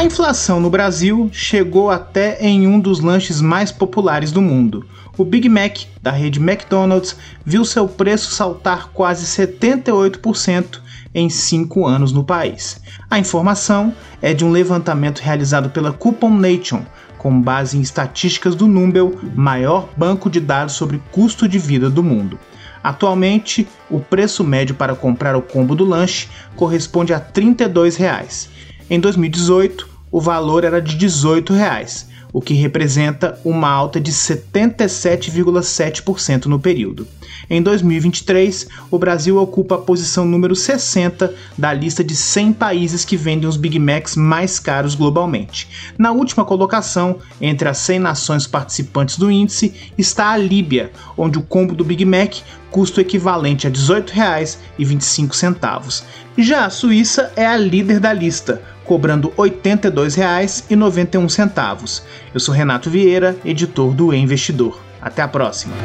A inflação no Brasil chegou até em um dos lanches mais populares do mundo. O Big Mac, da rede McDonald's, viu seu preço saltar quase 78% em cinco anos no país. A informação é de um levantamento realizado pela Coupon Nation, com base em estatísticas do Numbel, maior banco de dados sobre custo de vida do mundo. Atualmente, o preço médio para comprar o combo do lanche corresponde a 32 reais. Em 2018, o valor era de R$ 18. Reais o que representa uma alta de 77,7% no período. Em 2023, o Brasil ocupa a posição número 60 da lista de 100 países que vendem os Big Macs mais caros globalmente. Na última colocação, entre as 100 nações participantes do índice, está a Líbia, onde o combo do Big Mac custa o equivalente a R$ 18,25. Já a Suíça é a líder da lista, cobrando R$ 82,91. Eu sou Renato Vieira, editor do e Investidor. Até a próxima.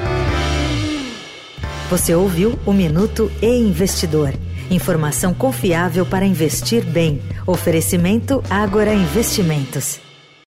Você ouviu o Minuto e Investidor. Informação confiável para investir bem. Oferecimento Agora Investimentos.